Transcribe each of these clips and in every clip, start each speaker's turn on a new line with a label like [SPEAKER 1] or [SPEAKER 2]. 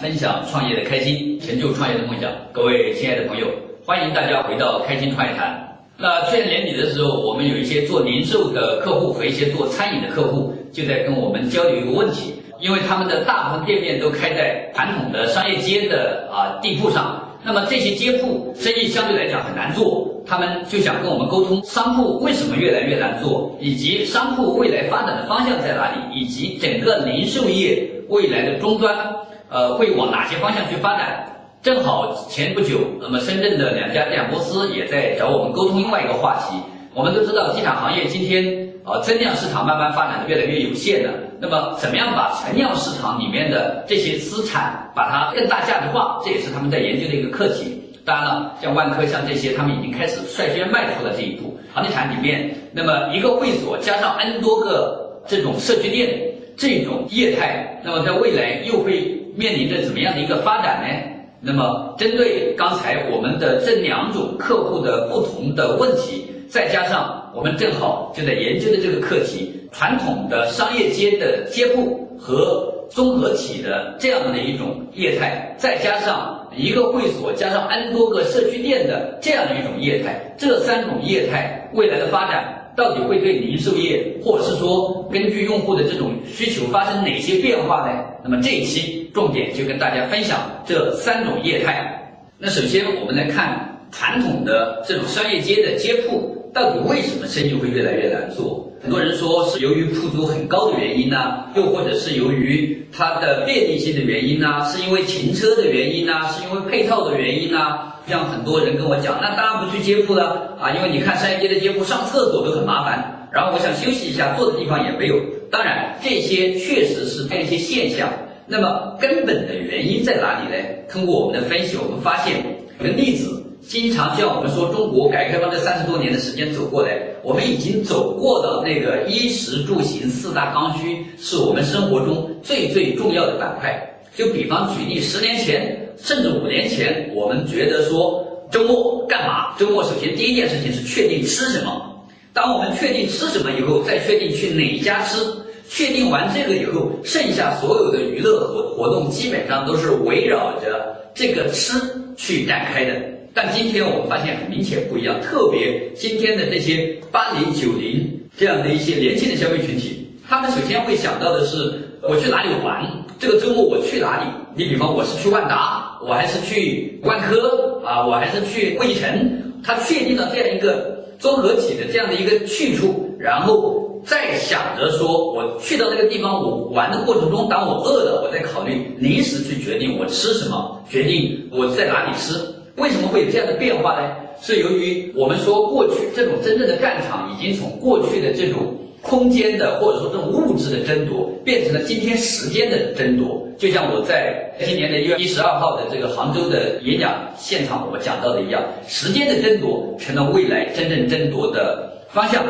[SPEAKER 1] 分享创业的开心，成就创业的梦想。各位亲爱的朋友，欢迎大家回到开心创业谈。那去年年底的时候，我们有一些做零售的客户和一些做餐饮的客户，就在跟我们交流一个问题，因为他们的大部分店面都开在传统的商业街的啊地铺上，那么这些街铺生意相对来讲很难做。他们就想跟我们沟通，商铺为什么越来越难做，以及商铺未来发展的方向在哪里，以及整个零售业未来的终端，呃，会往哪些方向去发展？正好前不久，那么深圳的两家地产公司也在找我们沟通另外一个话题。我们都知道，地产行业今天啊，增量市场慢慢发展的越来越有限了。那么，怎么样把存量市场里面的这些资产，把它更大价值化？这也是他们在研究的一个课题。当然了，像万科、像这些，他们已经开始率先迈出了这一步。房地产里面，那么一个会所加上 N 多个这种社区店，这种业态，那么在未来又会面临着怎么样的一个发展呢？那么针对刚才我们的这两种客户的不同的问题，再加上我们正好就在研究的这个课题，传统的商业街的街铺和综合体的这样的一种业态，再加上。一个会所加上 N 多个社区店的这样的一种业态，这三种业态未来的发展到底会对零售业，或者是说根据用户的这种需求发生哪些变化呢？那么这一期重点就跟大家分享这三种业态。那首先我们来看传统的这种商业街的街铺。到底为什么生意会越来越难做？很多人说是由于铺租很高的原因呢，又或者是由于它的便利性的原因呢，是因为停车的原因呢，是因为配套的原因呢？像很多人跟我讲，那当然不去街铺了啊，因为你看商业街的街铺上厕所都很麻烦，然后我想休息一下，坐的地方也没有。当然，这些确实是它一些现象。那么根本的原因在哪里呢？通过我们的分析，我们发现一个例子。经常像我们说，中国改革开放这三十多年的时间走过来，我们已经走过的那个衣食住行四大刚需，是我们生活中最最重要的板块。就比方举例，十年前甚至五年前，我们觉得说周末干嘛？周末首先第一件事情是确定吃什么。当我们确定吃什么以后，再确定去哪一家吃。确定完这个以后，剩下所有的娱乐活活动基本上都是围绕着这个吃去展开的。但今天我们发现很明显不一样，特别今天的这些八零九零这样的一些年轻的消费群体，他们首先会想到的是我去哪里玩，这个周末我去哪里？你比方我是去万达，我还是去万科啊，我还是去汇城？他确定了这样一个综合体的这样的一个去处，然后再想着说我去到那个地方，我玩的过程中，当我饿了，我再考虑临时去决定我吃什么，决定我在哪里吃。为什么会有这样的变化呢？是由于我们说过去这种真正的战场已经从过去的这种空间的或者说这种物质的争夺，变成了今天时间的争夺。就像我在今年的一月一十二号的这个杭州的演讲现场我讲到的一样，时间的争夺成了未来真正争夺的方向。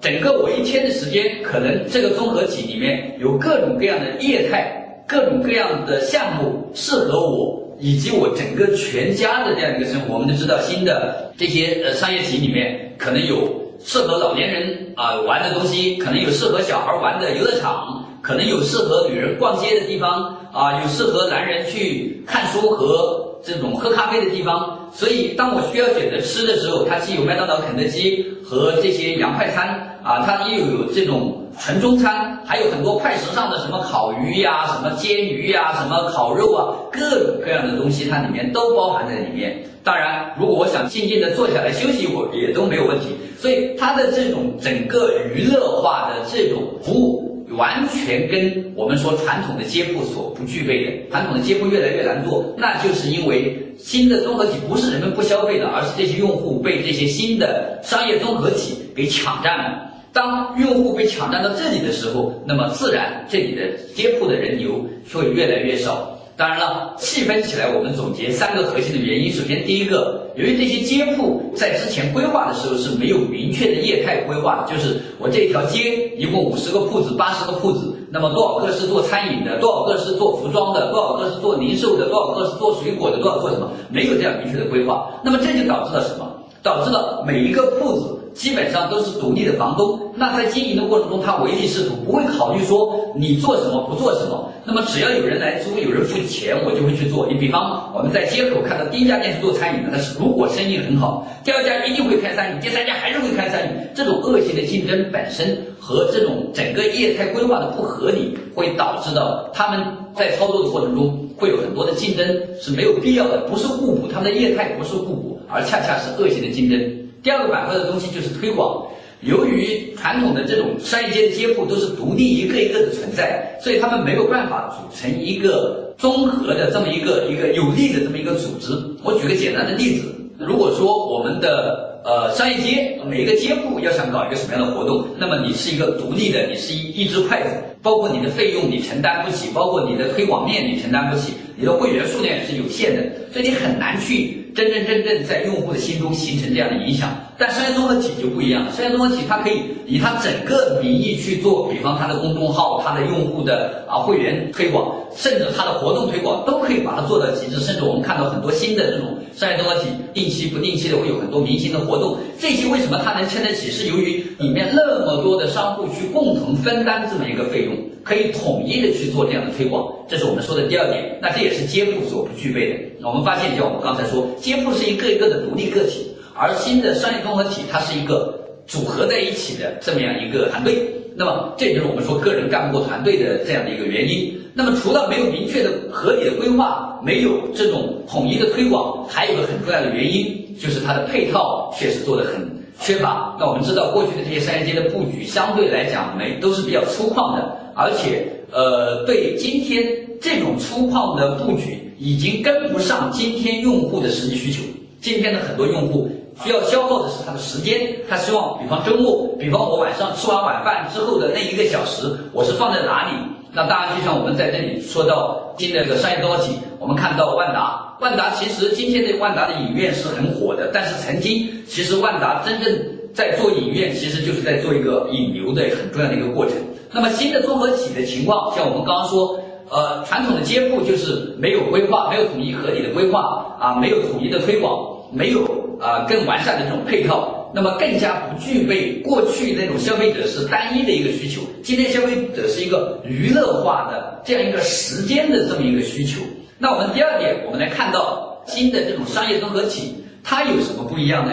[SPEAKER 1] 整个我一天的时间，可能这个综合体里面有各种各样的业态，各种各样的项目适合我。以及我整个全家的这样一个生活，我们都知道，新的这些呃商业体里面可能有适合老年人啊玩的东西，可能有适合小孩玩的游乐场，可能有适合女人逛街的地方啊，有适合男人去看书和这种喝咖啡的地方。所以，当我需要选择吃的时候，它既有麦当劳、肯德基和这些洋快餐啊，它又有这种。纯中餐还有很多快时尚的，什么烤鱼呀，什么煎鱼呀，什么烤肉啊，各种各样的东西，它里面都包含在里面。当然，如果我想静静的坐下来休息一会儿，也都没有问题。所以，它的这种整个娱乐化的这种服务，完全跟我们说传统的街铺所不具备的。传统的街铺越来越难做，那就是因为新的综合体不是人们不消费的，而是这些用户被这些新的商业综合体给抢占了。当用户被抢占到这里的时候，那么自然这里的街铺的人流会越来越少。当然了，细分起来，我们总结三个核心的原因。首先，第一个，由于这些街铺在之前规划的时候是没有明确的业态规划，就是我这条街一共五十个铺子、八十个铺子，那么多少个是做餐饮的，多少个是做服装的，多少个是做零售的，多少个是做水果的，多少做什么？没有这样明确的规划。那么这就导致了什么？导致了每一个铺子。基本上都是独立的房东。那在经营的过程中，他唯利是图，不会考虑说你做什么不做什么。那么只要有人来租，有人付钱，我就会去做。你比方我们在街口看到第一家店是做餐饮的，但是如果生意很好，第二家一定会开餐饮，第三家还是会开餐饮。这种恶性的竞争本身和这种整个业态规划的不合理，会导致到他们在操作的过程中会有很多的竞争是没有必要的，不是互补，他们的业态不是互补，而恰恰是恶性的竞争。第二个板块的东西就是推广。由于传统的这种商业街的街铺都是独立一个一个的存在，所以他们没有办法组成一个综合的这么一个一个有力的这么一个组织。我举个简单的例子，如果说我们的呃商业街每一个街铺要想搞一个什么样的活动，那么你是一个独立的，你是一一只筷子，包括你的费用你承担不起，包括你的推广面你承担不起，你的会员数量也是有限的，所以你很难去真真正正在用户的心中形成这样的影响。但商业综合体就不一样了，商业综合体它可以以它整个名义去做，比方它的公众号、它的用户的啊会员推广，甚至它的活动推广，都可以把它做到极致。甚至我们看到很多新的这种商业综合体，定期不定期的会有很多明星的活动，这些为什么它能撑得起？是由于里面那么多的商户去共同分担这么一个费用，可以统一的去做这样的推广。这是我们说的第二点。那这也是街铺所不具备的。我们发现，像我们刚才说，街铺是一个一个的独立个体。而新的商业综合体，它是一个组合在一起的这么样一个团队，那么这就是我们说个人干不过团队的这样的一个原因。那么除了没有明确的合理的规划，没有这种统一的推广，还有个很重要的原因，就是它的配套确实做得很缺乏。那我们知道，过去的这些商业街的布局相对来讲没都是比较粗犷的，而且呃，对今天这种粗犷的布局已经跟不上今天用户的实际需求。今天的很多用户。需要消耗的是他的时间，他希望，比方周末，比方我晚上吃完晚饭之后的那一个小时，我是放在哪里？那当然，就像我们在这里说到新的这个商业综合体，我们看到万达，万达其实今天的万达的影院是很火的，但是曾经其实万达真正在做影院，其实就是在做一个引流的很重要的一个过程。那么新的综合体的情况，像我们刚刚说，呃，传统的街铺就是没有规划，没有统一合理的规划啊，没有统一的推广，没有。啊，更完善的这种配套，那么更加不具备过去那种消费者是单一的一个需求。今天消费者是一个娱乐化的这样一个时间的这么一个需求。那我们第二点，我们来看到新的这种商业综合体，它有什么不一样呢？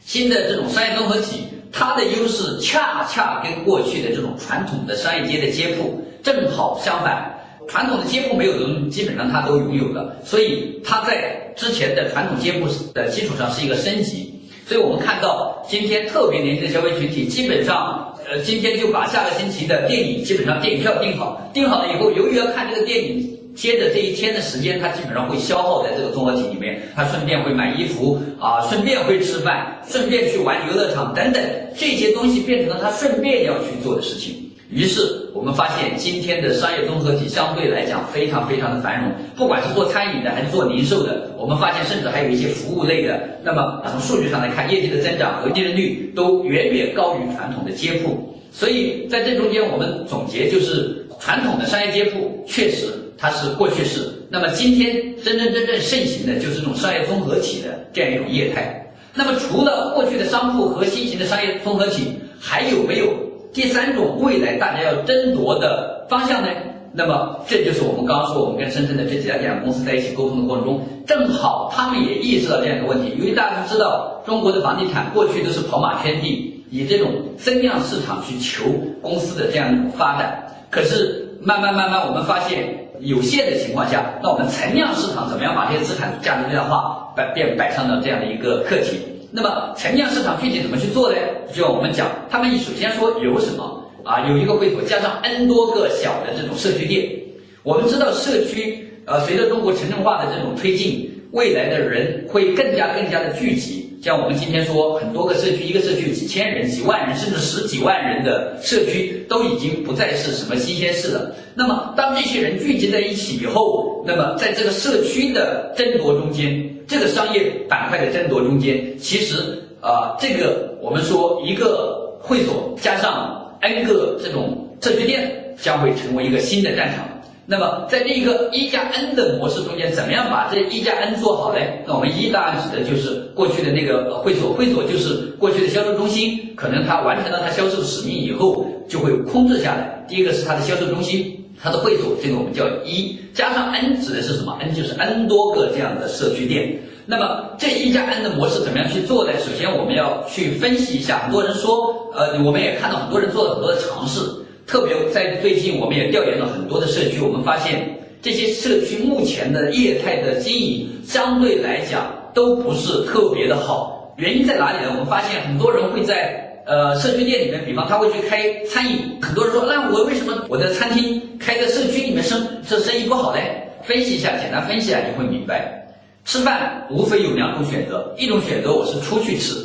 [SPEAKER 1] 新的这种商业综合体，它的优势恰恰跟过去的这种传统的商业街的街铺正好相反。传统的街铺没有的东西，基本上它都拥有了，所以它在之前的传统街铺的基础上是一个升级。所以我们看到今天特别年轻的消费群体，基本上呃今天就把下个星期的电影基本上电影票订好，订好了以后，由于要看这个电影，接着这一天的时间，他基本上会消耗在这个综合体里面，他顺便会买衣服啊，顺便会吃饭，顺便去玩游乐场等等，这些东西变成了他顺便要去做的事情。于是我们发现，今天的商业综合体相对来讲非常非常的繁荣，不管是做餐饮的还是做零售的，我们发现甚至还有一些服务类的。那么从数据上来看，业绩的增长和利润率都远远高于传统的街铺。所以在这中间，我们总结就是，传统的商业街铺确实它是过去式。那么今天真真正正盛行的就是这种商业综合体的这样一种业态。那么除了过去的商铺和新型的商业综合体，还有没有？第三种未来大家要争夺的方向呢？那么这就是我们刚刚说，我们跟深圳的这几家电影公司在一起沟通的过程中，正好他们也意识到这样一个问题。因为大家都知道，中国的房地产过去都是跑马圈地，以这种增量市场去求公司的这样一种发展。可是慢慢慢慢，我们发现有限的情况下，那我们存量市场怎么样把这些资产价值最大化摆变摆上了这样的一个课题？那么存量市场具体怎么去做呢？就像我们讲，他们首先说有什么啊？有一个会所加上 N 多个小的这种社区店。我们知道社区呃，随着中国城镇化的这种推进，未来的人会更加更加的聚集。像我们今天说，很多个社区，一个社区几千人、几万人，甚至十几万人的社区，都已经不再是什么新鲜事了。那么当这些人聚集在一起以后，那么在这个社区的争夺中间。这个商业板块的争夺中间，其实啊，这个我们说一个会所加上 N 个这种社区店，将会成为一个新的战场。那么在这一个一加 N 的模式中间，怎么样把这一加 N 做好呢？那我们一当然指的就是过去的那个会所，会所就是过去的销售中心，可能它完成了它销售使命以后就会空置下来。第一个是它的销售中心。它的会所，这个我们叫一加上 n 指的是什么？n 就是 n 多个这样的社区店。那么这一加 n 的模式怎么样去做呢？首先我们要去分析一下。很多人说，呃，我们也看到很多人做了很多的尝试。特别在最近，我们也调研了很多的社区，我们发现这些社区目前的业态的经营相对来讲都不是特别的好。原因在哪里呢？我们发现很多人会在。呃，社区店里面，比方他会去开餐饮，很多人说，那我为什么我的餐厅开在社区里面生这生意不好嘞？分析一下，简单分析一下，你会明白，吃饭无非有两种选择，一种选择我是出去吃，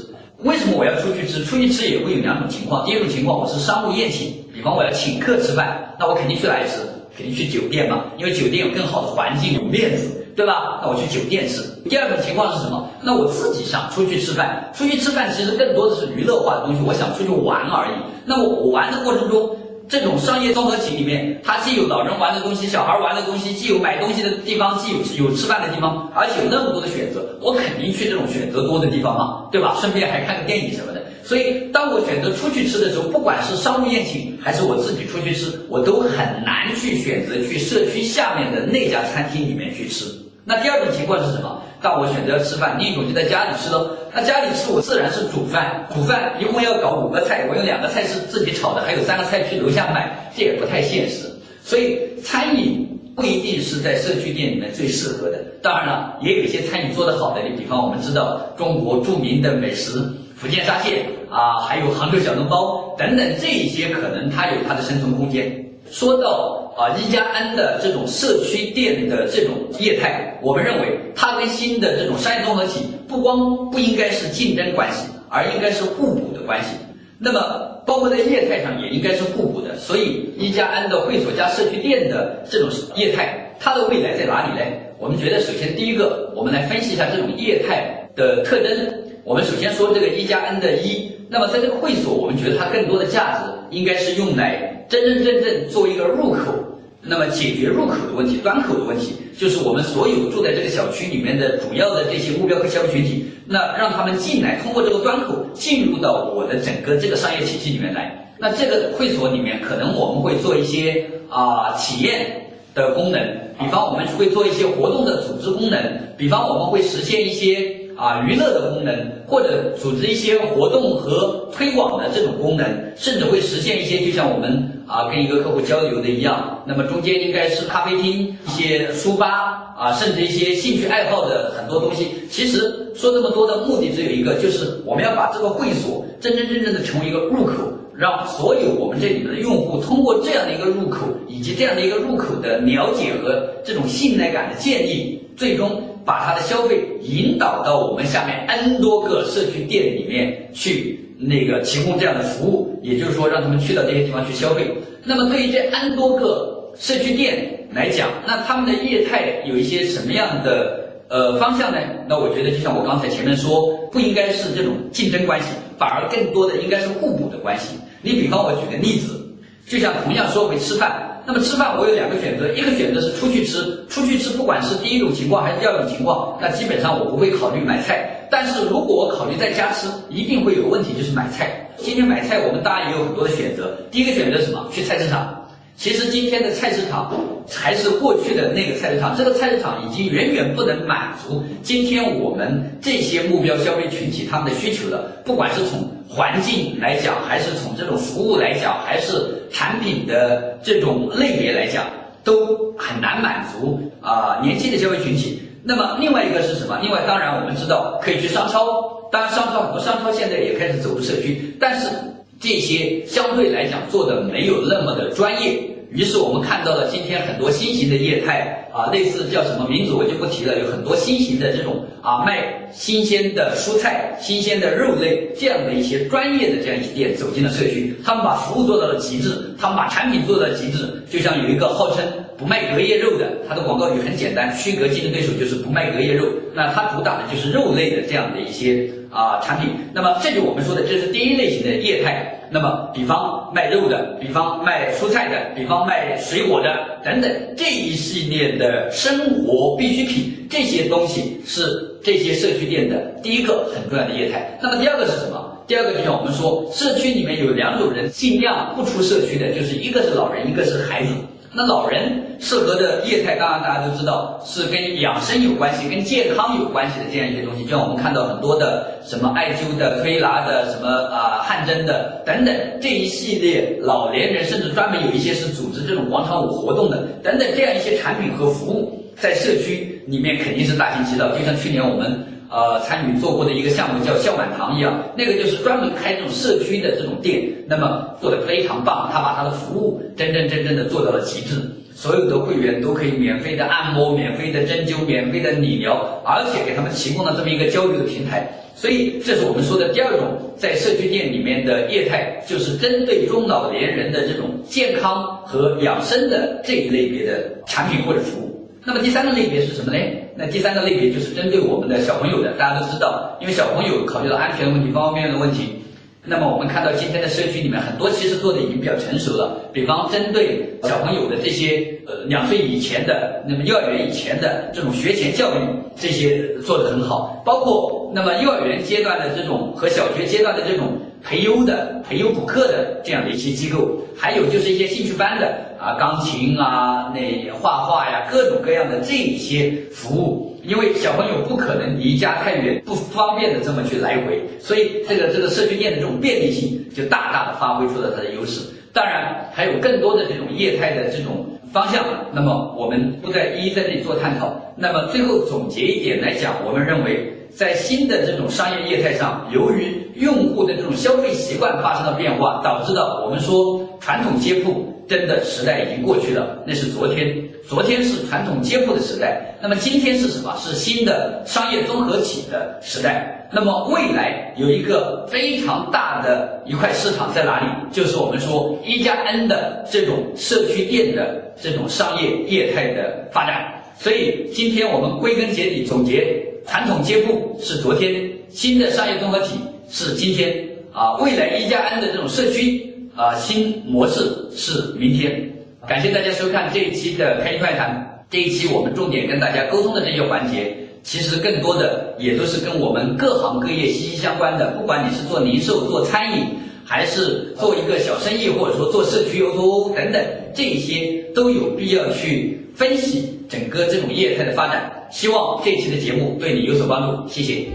[SPEAKER 1] 为什么我要出去吃？出去吃也会有两种情况，第一种情况我是商务宴请，比方我要请客吃饭，那我肯定去哪里吃？肯定去酒店嘛，因为酒店有更好的环境，有面子。对吧？那我去酒店吃。第二种情况是什么？那我自己想出去吃饭，出去吃饭其实更多的是娱乐化的东西，我想出去玩而已。那我玩的过程中，这种商业综合体里面，它既有老人玩的东西，小孩玩的东西，既有买东西的地方，既有有吃饭的地方，而且有那么多的选择，我肯定去这种选择多的地方嘛，对吧？顺便还看个电影什么的。所以，当我选择出去吃的时候，不管是商务宴请还是我自己出去吃，我都很难去选择去社区下面的那家餐厅里面去吃。那第二种情况是什么？但我选择吃饭，另一种就在家里吃喽。那家里吃，我自然是煮饭，煮饭一共要搞五个菜，我有两个菜是自己炒的，还有三个菜去楼下买，这也不太现实。所以餐饮不一定是在社区店里面最适合的。当然了，也有一些餐饮做得好的，你比方我们知道中国著名的美食福建沙县啊，还有杭州小笼包等等，这一些可能它有它的生存空间。说到啊一加 N 的这种社区店的这种业态，我们认为它跟新的这种商业综合体不光不应该是竞争关系，而应该是互补的关系。那么包括在业态上也应该是互补的。所以一加 N 的会所加社区店的这种业态，它的未来在哪里呢？我们觉得首先第一个，我们来分析一下这种业态的特征。我们首先说这个一加 N 的一，那么在这个会所，我们觉得它更多的价值应该是用来。真真正正做一个入口，那么解决入口的问题、端口的问题，就是我们所有住在这个小区里面的主要的这些目标和消费群体，那让他们进来，通过这个端口进入到我的整个这个商业体系里面来。那这个会所里面，可能我们会做一些啊体验的功能，比方我们会做一些活动的组织功能，比方我们会实现一些。啊，娱乐的功能，或者组织一些活动和推广的这种功能，甚至会实现一些，就像我们啊跟一个客户交流的一样，那么中间应该是咖啡厅、一些书吧啊，甚至一些兴趣爱好的很多东西。其实说这么多的目的只有一个，就是我们要把这个会所真真正正的成为一个入口，让所有我们这里面的用户通过这样的一个入口，以及这样的一个入口的了解和这种信赖感的建立，最终。把他的消费引导到我们下面 N 多个社区店里面去，那个提供这样的服务，也就是说让他们去到这些地方去消费。那么对于这 N 多个社区店来讲，那他们的业态有一些什么样的呃方向呢？那我觉得就像我刚才前面说，不应该是这种竞争关系，反而更多的应该是互补的关系。你比方我举个例子，就像同样说回吃饭。那么吃饭我有两个选择，一个选择是出去吃，出去吃不管是第一种情况还是第二种情况，那基本上我不会考虑买菜。但是如果我考虑在家吃，一定会有问题，就是买菜。今天买菜我们大家也有很多的选择，第一个选择什么？去菜市场。其实今天的菜市场还是过去的那个菜市场，这个菜市场已经远远不能满足今天我们这些目标消费群体他们的需求了。不管是从环境来讲，还是从这种服务来讲，还是产品的这种类别来讲，都很难满足啊年轻的消费群体。那么另外一个是什么？另外当然我们知道可以去商超，当然商超很多商超现在也开始走入社区，但是。这些相对来讲做的没有那么的专业，于是我们看到了今天很多新型的业态啊，类似叫什么名字我就不提了，有很多新型的这种啊卖新鲜的蔬菜、新鲜的肉类这样的一些专业的这样一些店走进了社区，他们把服务做到了极致，他们把产品做到极致，就像有一个号称不卖隔夜肉的，它的广告语很简单，区隔竞争对手就是不卖隔夜肉。那它主打的就是肉类的这样的一些啊产品。那么这就我们说的，这是第一类型的业态。那么比方卖肉的，比方卖蔬菜的，比方卖水果的等等这一系列的生活必需品，这些东西是这些社区店的第一个很重要的业态。那么第二个是什么？第二个就像我们说，社区里面有两种人尽量不出社区的，就是一个是老人，一个是孩子。那老人适合的业态，当然大家都知道是跟养生有关系、跟健康有关系的这样一些东西。就像我们看到很多的什么艾灸的、推拿的、什么啊汗蒸的等等这一系列老年人，甚至专门有一些是组织这种广场舞活动的等等这样一些产品和服务，在社区里面肯定是大行其道。就像去年我们。呃，参与做过的一个项目叫笑满堂一样，那个就是专门开这种社区的这种店，那么做的非常棒，他把他的服务真真正正的做到了极致，所有的会员都可以免费的按摩、免费的针灸、免费的理疗，而且给他们提供了这么一个交流的平台，所以这是我们说的第二种在社区店里面的业态，就是针对中老年人的这种健康和养生的这一类别的产品或者服务。那么第三个类别是什么呢？那第三个类别就是针对我们的小朋友的。大家都知道，因为小朋友考虑到安全问题、方方面面的问题，那么我们看到今天的社区里面很多其实做的已经比较成熟了。比方针对小朋友的这些呃两岁以前的，那么幼儿园以前的这种学前教育，这些做得很好。包括那么幼儿园阶段的这种和小学阶段的这种培优的、培优补课的这样的一些机构，还有就是一些兴趣班的。啊，钢琴啊，那画画呀，各种各样的这些服务，因为小朋友不可能离家太远，不方便的这么去来回，所以这个这个社区店的这种便利性就大大的发挥出了它的优势。当然，还有更多的这种业态的这种方向，那么我们不再一一在这里做探讨。那么最后总结一点来讲，我们认为在新的这种商业业态上，由于用户的这种消费习惯发生了变化，导致的我们说传统街铺。真的时代已经过去了，那是昨天。昨天是传统街铺的时代，那么今天是什么？是新的商业综合体的时代。那么未来有一个非常大的一块市场在哪里？就是我们说一加 N 的这种社区店的这种商业业态的发展。所以今天我们归根结底总结：传统街铺是昨天，新的商业综合体是今天。啊，未来一加 N 的这种社区。啊，新模式是明天。感谢大家收看这一期的开心快谈。这一期我们重点跟大家沟通的这些环节，其实更多的也都是跟我们各行各业息息相关的。不管你是做零售、做餐饮，还是做一个小生意，或者说做社区 O2O 等等，这些都有必要去分析整个这种业态的发展。希望这期的节目对你有所帮助，谢谢。